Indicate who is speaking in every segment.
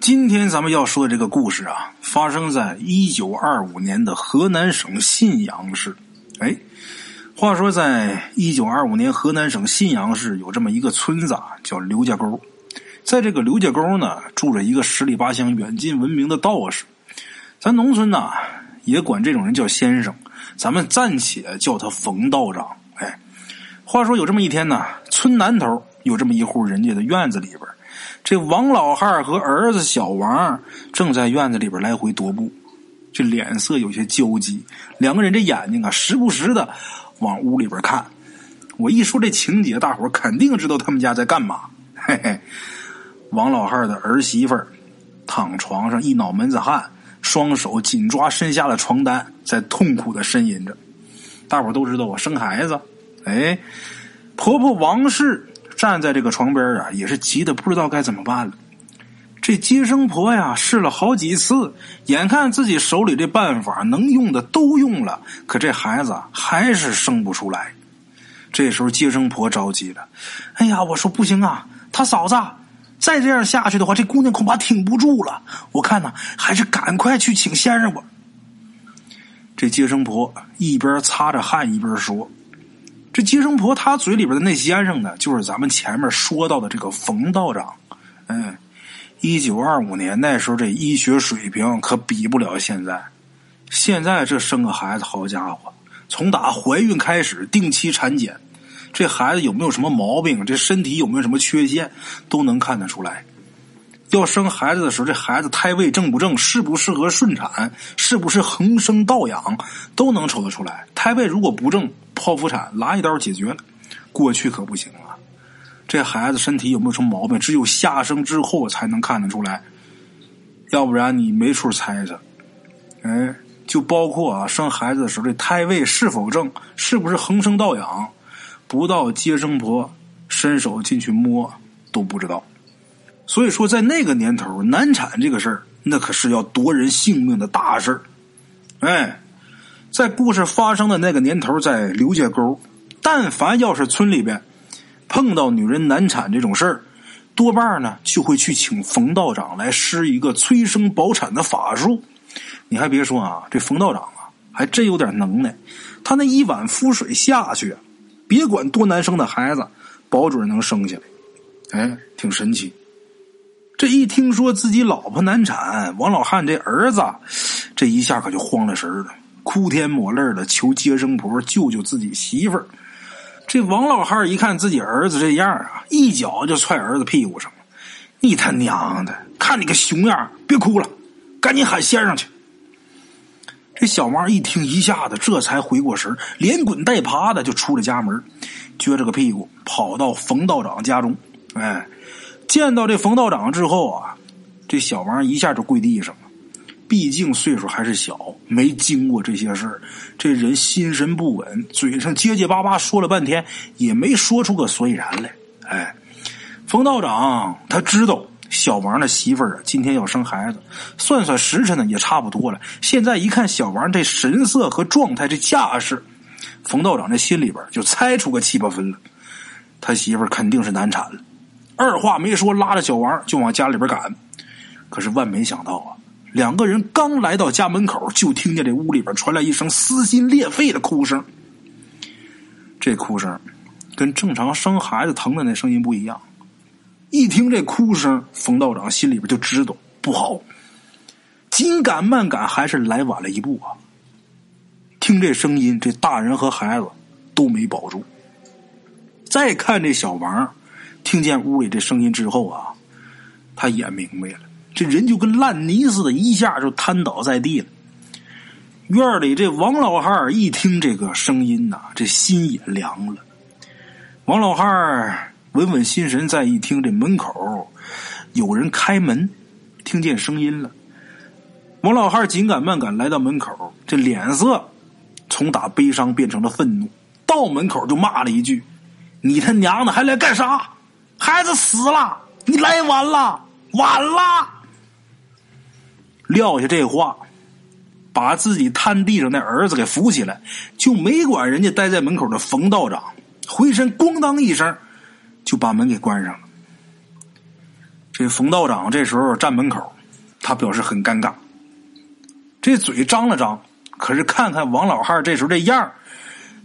Speaker 1: 今天咱们要说的这个故事啊，发生在一九二五年的河南省信阳市。哎，话说在一九二五年，河南省信阳市有这么一个村子，啊，叫刘家沟。在这个刘家沟呢，住着一个十里八乡、远近闻名的道士。咱农村呢，也管这种人叫先生，咱们暂且叫他冯道长。哎，话说有这么一天呢，村南头有这么一户人家的院子里边。这王老汉和儿子小王正在院子里边来回踱步，这脸色有些焦急。两个人这眼睛啊，时不时的往屋里边看。我一说这情节，大伙肯定知道他们家在干嘛。嘿嘿，王老汉的儿媳妇躺床上一脑门子汗，双手紧抓身下的床单，在痛苦的呻吟着。大伙都知道我生孩子。哎，婆婆王氏。站在这个床边啊，也是急得不知道该怎么办了。这接生婆呀，试了好几次，眼看自己手里这办法能用的都用了，可这孩子还是生不出来。这时候接生婆着急了：“哎呀，我说不行啊，他嫂子再这样下去的话，这姑娘恐怕挺不住了。我看呢，还是赶快去请先生吧。”这接生婆一边擦着汗一边说。这接生婆她嘴里边的那先生呢，就是咱们前面说到的这个冯道长。嗯，一九二五年那时候这医学水平可比不了现在。现在这生个孩子，好家伙，从打怀孕开始，定期产检，这孩子有没有什么毛病，这身体有没有什么缺陷，都能看得出来。要生孩子的时候，这孩子胎位正不正，适不适合顺产，是不是横生倒养，都能瞅得出来。胎位如果不正，剖腹产拉一刀解决了。过去可不行啊，这孩子身体有没有什么毛病，只有下生之后才能看得出来，要不然你没处猜测。哎，就包括啊，生孩子的时候这胎位是否正，是不是横生倒养，不到接生婆伸手进去摸都不知道。所以说，在那个年头，难产这个事儿，那可是要夺人性命的大事儿。哎，在故事发生的那个年头，在刘家沟，但凡要是村里边碰到女人难产这种事儿，多半呢就会去请冯道长来施一个催生保产的法术。你还别说啊，这冯道长啊，还真有点能耐。他那一碗符水下去，别管多难生的孩子，保准能生下来。哎，挺神奇。这一听说自己老婆难产，王老汉这儿子这一下可就慌了神了，哭天抹泪的求接生婆救救自己媳妇儿。这王老汉一看自己儿子这样啊，一脚就踹儿子屁股上了：“你他娘的，看你个熊样，别哭了，赶紧喊先生去！”这小王一听，一下子这才回过神连滚带爬的就出了家门，撅着个屁股跑到冯道长家中，哎。见到这冯道长之后啊，这小王一下就跪地上了。毕竟岁数还是小，没经过这些事儿，这人心神不稳，嘴上结结巴巴说了半天，也没说出个所以然来。哎，冯道长他知道小王的媳妇儿啊，今天要生孩子，算算时辰呢也差不多了。现在一看小王这神色和状态，这架势，冯道长这心里边就猜出个七八分了，他媳妇儿肯定是难产了。二话没说，拉着小王就往家里边赶。可是万没想到啊，两个人刚来到家门口，就听见这屋里边传来一声撕心裂肺的哭声。这哭声跟正常生孩子疼的那声音不一样。一听这哭声，冯道长心里边就知道不好。紧赶慢赶，还是来晚了一步啊！听这声音，这大人和孩子都没保住。再看这小王。听见屋里这声音之后啊，他也明白了，这人就跟烂泥似的，一下就瘫倒在地了。院里这王老汉一听这个声音呐，这心也凉了。王老汉稳稳心神，再一听这门口有人开门，听见声音了。王老汉紧赶慢赶来到门口，这脸色从打悲伤变成了愤怒，到门口就骂了一句：“你他娘的还来干啥？”孩子死了，你来晚了，晚了。撂下这话，把自己瘫地上那儿子给扶起来，就没管人家待在门口的冯道长，回身咣当一声就把门给关上了。这冯道长这时候站门口，他表示很尴尬，这嘴张了张，可是看看王老汉这时候这样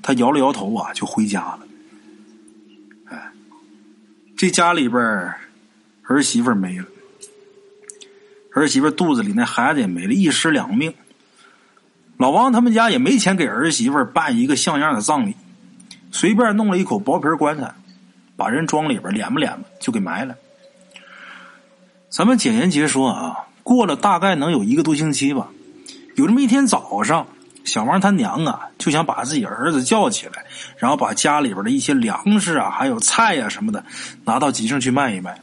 Speaker 1: 他摇了摇头啊，就回家了。这家里边儿媳妇没了，儿媳妇肚子里那孩子也没了，一尸两命。老王他们家也没钱给儿媳妇办一个像样的葬礼，随便弄了一口薄皮棺材，把人装里边敛吧敛吧就给埋了。咱们简言结说啊，过了大概能有一个多星期吧，有这么一天早上，小王他娘啊就想把自己儿子叫起来，然后把家里边的一些粮食啊，还有菜呀什么的拿到集上去卖一卖。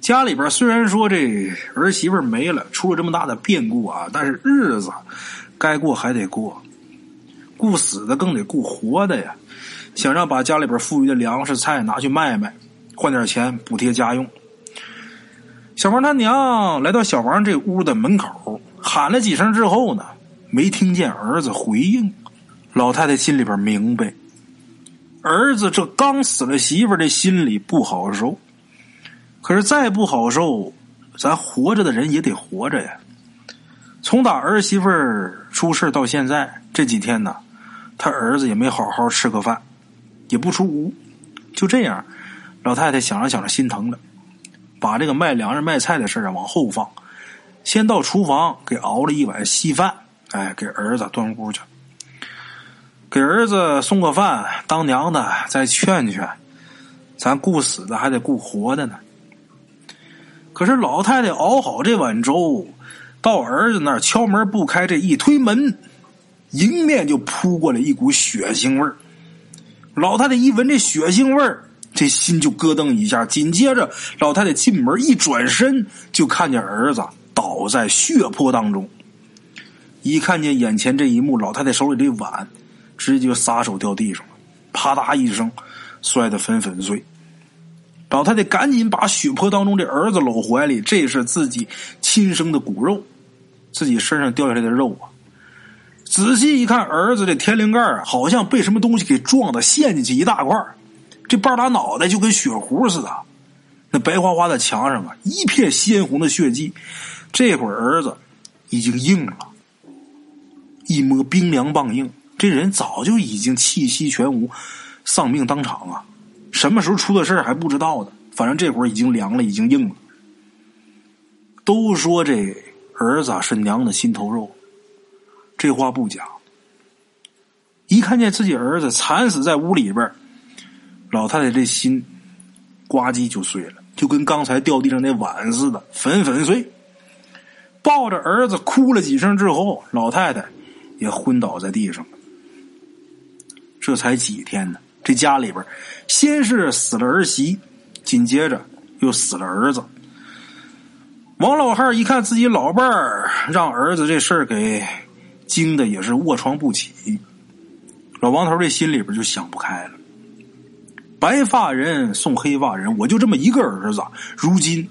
Speaker 1: 家里边虽然说这儿媳妇没了，出了这么大的变故啊，但是日子。该过还得过，顾死的更得顾活的呀！想让把家里边富裕的粮食菜拿去卖卖，换点钱补贴家用。小王他娘来到小王这屋的门口，喊了几声之后呢，没听见儿子回应。老太太心里边明白，儿子这刚死了媳妇的心里不好受。可是再不好受，咱活着的人也得活着呀。从打儿媳妇出事到现在这几天呢，他儿子也没好好吃个饭，也不出屋。就这样，老太太想着想着心疼了，把这个卖粮食卖菜的事啊往后放，先到厨房给熬了一碗稀饭，哎，给儿子端屋去，给儿子送个饭。当娘的再劝劝，咱顾死的还得顾活的呢。可是老太太熬好这碗粥。到儿子那儿敲门不开，这一推门，迎面就扑过来一股血腥味儿。老太太一闻这血腥味儿，这心就咯噔一下。紧接着，老太太进门一转身，就看见儿子倒在血泊当中。一看见眼前这一幕，老太太手里这碗直接就撒手掉地上了，啪嗒一声摔得粉粉碎。老太太赶紧把血泊当中这儿子搂怀里，这是自己亲生的骨肉，自己身上掉下来的肉啊！仔细一看，儿子这天灵盖，好像被什么东西给撞的陷进去一大块这半拉脑袋就跟血糊似的，那白花花的墙上啊，一片鲜红的血迹。这会儿儿子已经硬了，一摸冰凉棒硬，这人早就已经气息全无，丧命当场啊！什么时候出的事还不知道呢。反正这会儿已经凉了，已经硬了。都说这儿子是娘的心头肉，这话不假。一看见自己儿子惨死在屋里边，老太太这心呱唧就碎了，就跟刚才掉地上那碗似的，粉粉碎。抱着儿子哭了几声之后，老太太也昏倒在地上。这才几天呢？这家里边，先是死了儿媳，紧接着又死了儿子。王老汉一看自己老伴儿让儿子这事儿给惊的也是卧床不起，老王头这心里边就想不开了。白发人送黑发人，我就这么一个儿子，如今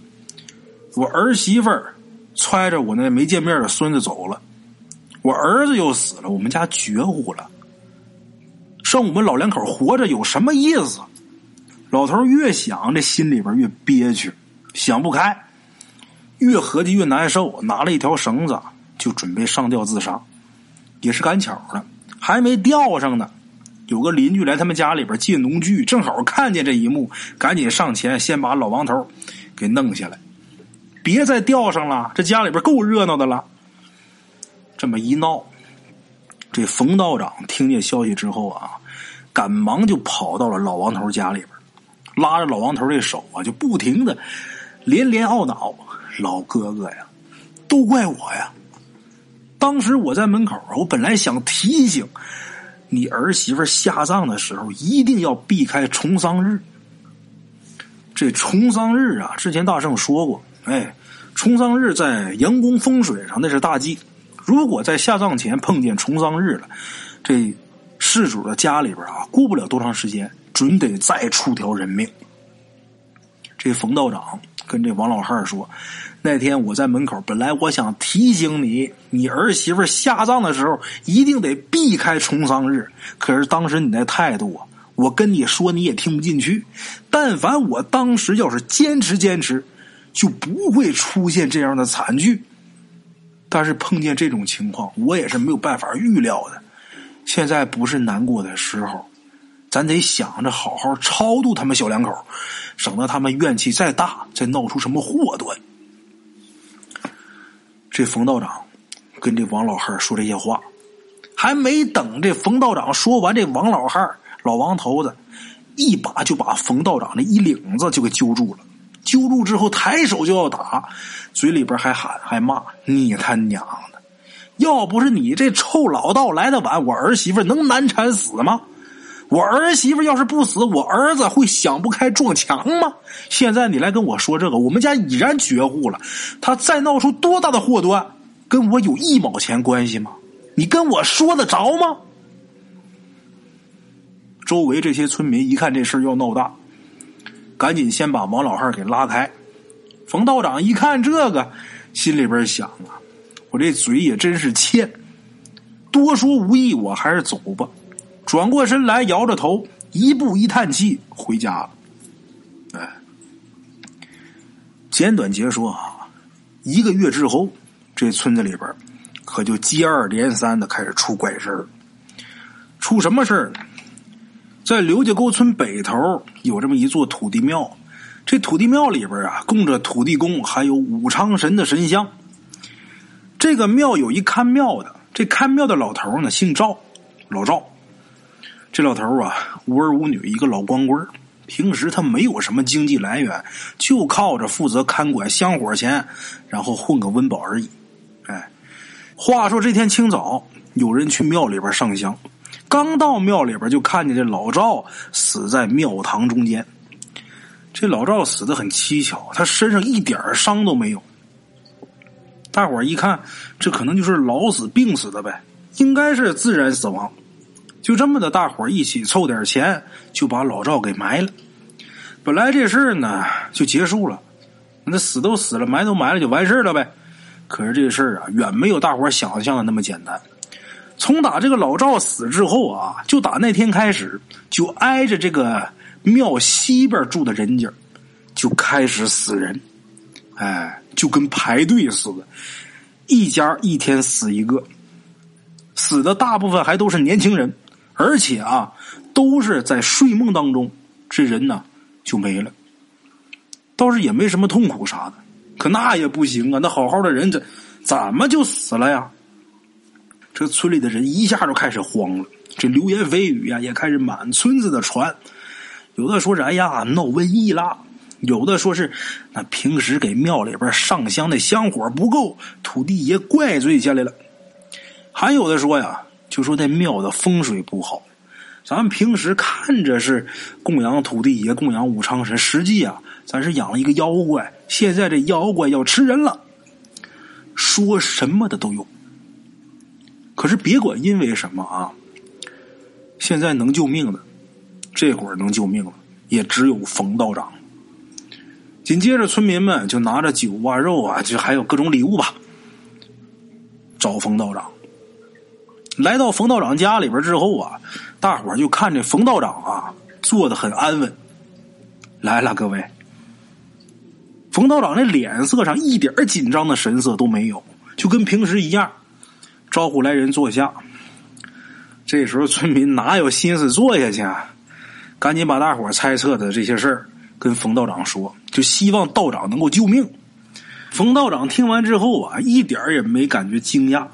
Speaker 1: 我儿媳妇儿揣着我那没见面的孙子走了，我儿子又死了，我们家绝户了。剩我们老两口活着有什么意思？老头越想，这心里边越憋屈，想不开，越合计越难受。拿了一条绳子，就准备上吊自杀。也是赶巧了，还没吊上呢，有个邻居来他们家里边借农具，正好看见这一幕，赶紧上前先把老王头给弄下来，别再吊上了。这家里边够热闹的了。这么一闹。这冯道长听见消息之后啊，赶忙就跑到了老王头家里边，拉着老王头这手啊，就不停的连连懊恼：“老哥哥呀，都怪我呀！当时我在门口，我本来想提醒你儿媳妇下葬的时候，一定要避开重丧日。这重丧日啊，之前大圣说过，哎，重丧日在阳宫风水上那是大忌。”如果在下葬前碰见重丧日了，这事主的家里边啊，过不了多长时间，准得再出条人命。这冯道长跟这王老汉说：“那天我在门口，本来我想提醒你，你儿媳妇下葬的时候一定得避开重丧日。可是当时你那态度啊，我跟你说你也听不进去。但凡我当时要是坚持坚持，就不会出现这样的惨剧。但是碰见这种情况，我也是没有办法预料的。现在不是难过的时候，咱得想着好好超度他们小两口，省得他们怨气再大，再闹出什么祸端。这冯道长跟这王老汉说这些话，还没等这冯道长说完，这王老汉老王头子一把就把冯道长的衣领子就给揪住了。揪住之后，抬手就要打，嘴里边还喊还骂：“你他娘的！要不是你这臭老道来的晚，我儿媳妇能难产死吗？我儿媳妇要是不死，我儿子会想不开撞墙吗？现在你来跟我说这个，我们家已然绝户了，他再闹出多大的祸端，跟我有一毛钱关系吗？你跟我说得着吗？”周围这些村民一看这事要闹大。赶紧先把王老汉给拉开。冯道长一看这个，心里边想啊，我这嘴也真是欠，多说无益，我还是走吧。转过身来，摇着头，一步一叹气，回家了。哎，简短截说啊，一个月之后，这村子里边可就接二连三的开始出怪事儿。出什么事儿？在刘家沟村北头有这么一座土地庙，这土地庙里边啊供着土地公，还有武昌神的神像。这个庙有一看庙的，这看庙的老头呢姓赵，老赵。这老头啊无儿无女，一个老光棍平时他没有什么经济来源，就靠着负责看管香火钱，然后混个温饱而已。哎，话说这天清早，有人去庙里边上香。刚到庙里边，就看见这老赵死在庙堂中间。这老赵死的很蹊跷，他身上一点伤都没有。大伙儿一看，这可能就是老死病死的呗，应该是自然死亡。就这么的，大伙儿一起凑点钱，就把老赵给埋了。本来这事儿呢就结束了，那死都死了，埋都埋了，就完事了呗。可是这事儿啊，远没有大伙儿想象的那么简单。从打这个老赵死之后啊，就打那天开始，就挨着这个庙西边住的人家，就开始死人，哎，就跟排队似的，一家一天死一个，死的大部分还都是年轻人，而且啊，都是在睡梦当中，这人呢就没了，倒是也没什么痛苦啥的，可那也不行啊，那好好的人怎怎么就死了呀？这村里的人一下就开始慌了，这流言蜚语呀也开始满村子的传。有的说是哎呀闹瘟疫啦，有的说是那平时给庙里边上香的香火不够，土地爷怪罪下来了。还有的说呀，就说那庙的风水不好。咱们平时看着是供养土地爷、供养武昌神，实际啊，咱是养了一个妖怪。现在这妖怪要吃人了，说什么的都有。可是别管因为什么啊，现在能救命的，这会儿能救命的也只有冯道长。紧接着，村民们就拿着酒啊、肉啊，就还有各种礼物吧，找冯道长。来到冯道长家里边之后啊，大伙就看这冯道长啊，坐的很安稳。来了，各位，冯道长那脸色上一点紧张的神色都没有，就跟平时一样。招呼来人坐下，这时候村民哪有心思坐下去？啊？赶紧把大伙猜测的这些事儿跟冯道长说，就希望道长能够救命。冯道长听完之后啊，一点也没感觉惊讶，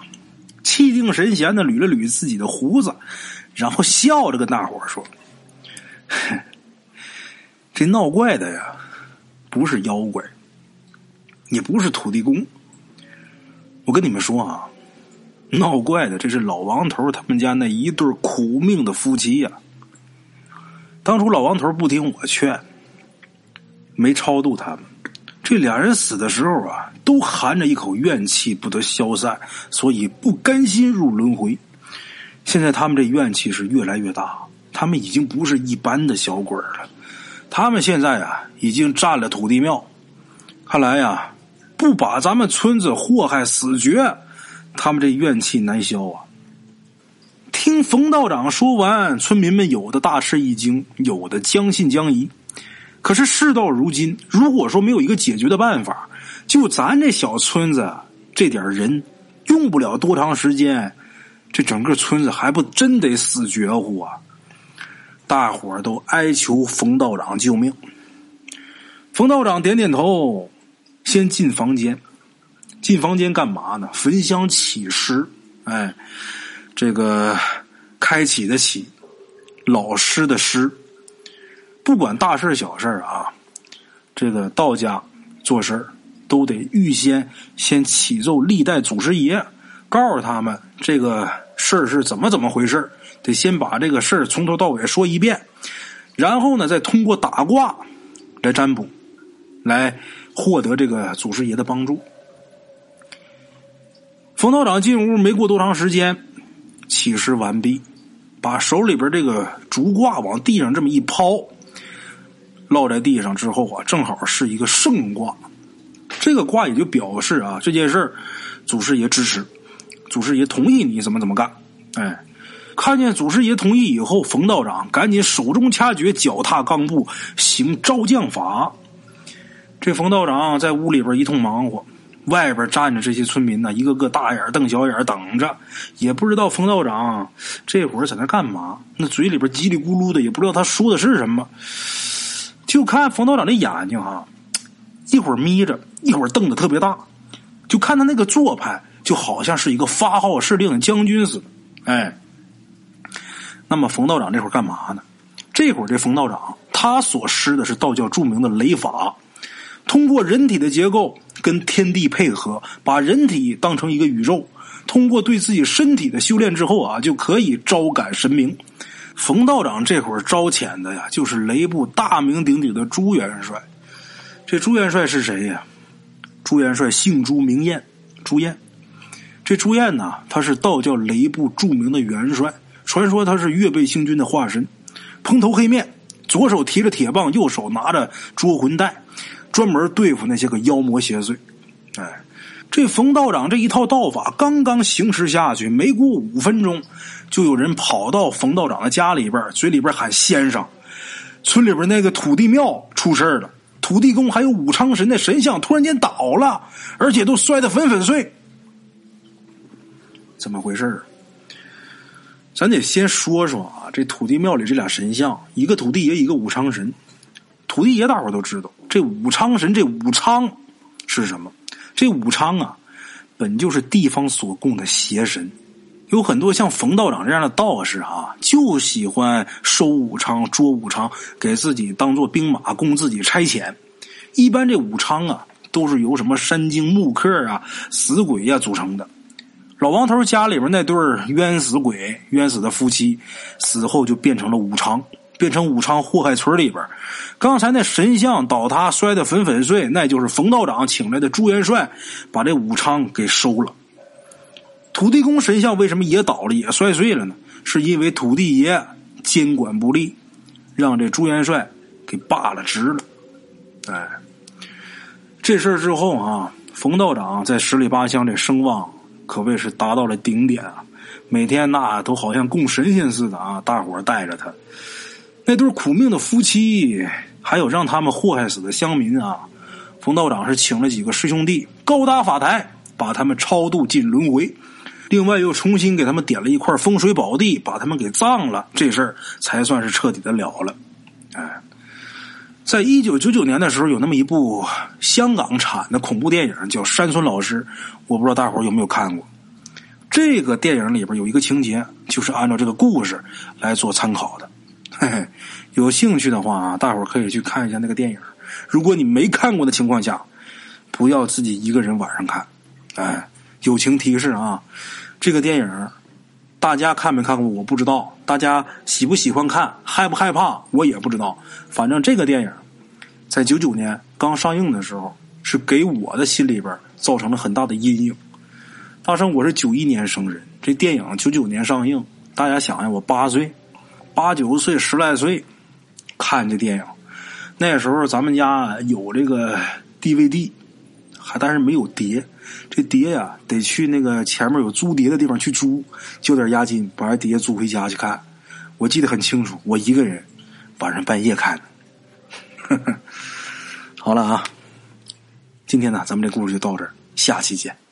Speaker 1: 气定神闲的捋了捋自己的胡子，然后笑着跟大伙说：“这闹怪的呀，不是妖怪，也不是土地公。我跟你们说啊。”闹怪的，这是老王头他们家那一对苦命的夫妻呀。当初老王头不听我劝，没超度他们，这俩人死的时候啊，都含着一口怨气不得消散，所以不甘心入轮回。现在他们这怨气是越来越大，他们已经不是一般的小鬼了。他们现在啊，已经占了土地庙，看来呀，不把咱们村子祸害死绝。他们这怨气难消啊！听冯道长说完，村民们有的大吃一惊，有的将信将疑。可是事到如今，如果说没有一个解决的办法，就咱这小村子这点人，用不了多长时间，这整个村子还不真得死绝乎啊！大伙儿都哀求冯道长救命。冯道长点点头，先进房间。进房间干嘛呢？焚香起诗。哎，这个开启的启，老师的师。不管大事小事啊，这个道家做事都得预先先启奏历代祖师爷，告诉他们这个事儿是怎么怎么回事得先把这个事儿从头到尾说一遍，然后呢，再通过打卦来占卜，来获得这个祖师爷的帮助。冯道长进屋没过多长时间，起尸完毕，把手里边这个竹卦往地上这么一抛。落在地上之后啊，正好是一个圣卦，这个卦也就表示啊，这件事儿祖师爷支持，祖师爷同意你怎么怎么干。哎，看见祖师爷同意以后，冯道长赶紧手中掐诀，脚踏钢步，行招降法。这冯道长在屋里边一通忙活，外边站着这些村民呢，一个个大眼瞪小眼等着，也不知道冯道长这会儿在那干嘛，那嘴里边叽里咕噜的，也不知道他说的是什么。就看冯道长的眼睛哈，一会儿眯着，一会儿瞪得特别大，就看他那个做派，就好像是一个发号施令的将军似的。哎，那么冯道长这会儿干嘛呢？这会儿这冯道长他所施的是道教著名的雷法，通过人体的结构跟天地配合，把人体当成一个宇宙，通过对自己身体的修炼之后啊，就可以招感神明。冯道长这会儿招遣的呀，就是雷部大名鼎鼎的朱元帅。这朱元帅是谁呀？朱元帅姓朱名燕，朱燕。这朱燕呢，他是道教雷部著名的元帅，传说他是月背星君的化身。蓬头黑面，左手提着铁棒，右手拿着捉魂带，专门对付那些个妖魔邪祟。哎，这冯道长这一套道法刚刚行使下去，没过五分钟。就有人跑到冯道长的家里边，嘴里边喊先生。村里边那个土地庙出事了，土地公还有武昌神的神像突然间倒了，而且都摔得粉粉碎。怎么回事咱得先说说啊，这土地庙里这俩神像，一个土地爷，一个武昌神。土地爷大伙都知道，这武昌神，这武昌是什么？这武昌啊，本就是地方所供的邪神。有很多像冯道长这样的道士啊，就喜欢收武昌、捉武昌，给自己当做兵马，供自己差遣。一般这武昌啊，都是由什么山精、木客啊、死鬼呀组成的。老王头家里边那对冤死鬼、冤死的夫妻，死后就变成了武昌，变成武昌祸害村里边。刚才那神像倒塌摔得粉粉碎，那就是冯道长请来的朱元帅，把这武昌给收了。土地公神像为什么也倒了、也摔碎了呢？是因为土地爷监管不力，让这朱元帅给罢了职了。哎，这事儿之后啊，冯道长在十里八乡这声望可谓是达到了顶点啊！每天那都好像供神仙似的啊，大伙儿带着他。那对苦命的夫妻，还有让他们祸害死的乡民啊，冯道长是请了几个师兄弟，高搭法台，把他们超度进轮回。另外又重新给他们点了一块风水宝地，把他们给葬了，这事儿才算是彻底的了了。哎，在一九九九年的时候，有那么一部香港产的恐怖电影，叫《山村老师》，我不知道大伙有没有看过。这个电影里边有一个情节，就是按照这个故事来做参考的。嘿嘿，有兴趣的话啊，大伙可以去看一下那个电影。如果你没看过的情况下，不要自己一个人晚上看。哎，友情提示啊。这个电影，大家看没看过？我不知道。大家喜不喜欢看？害不害怕？我也不知道。反正这个电影，在九九年刚上映的时候，是给我的心里边造成了很大的阴影。大生，我是九一年生人，这电影九九年上映，大家想想，我八岁、八九岁、十来岁看这电影，那时候咱们家有这个 DVD，还但是没有碟。这碟呀，得去那个前面有租碟的地方去租，交点押金，把碟租回家去看。我记得很清楚，我一个人晚上半夜看的。好了啊，今天呢，咱们这故事就到这儿，下期见。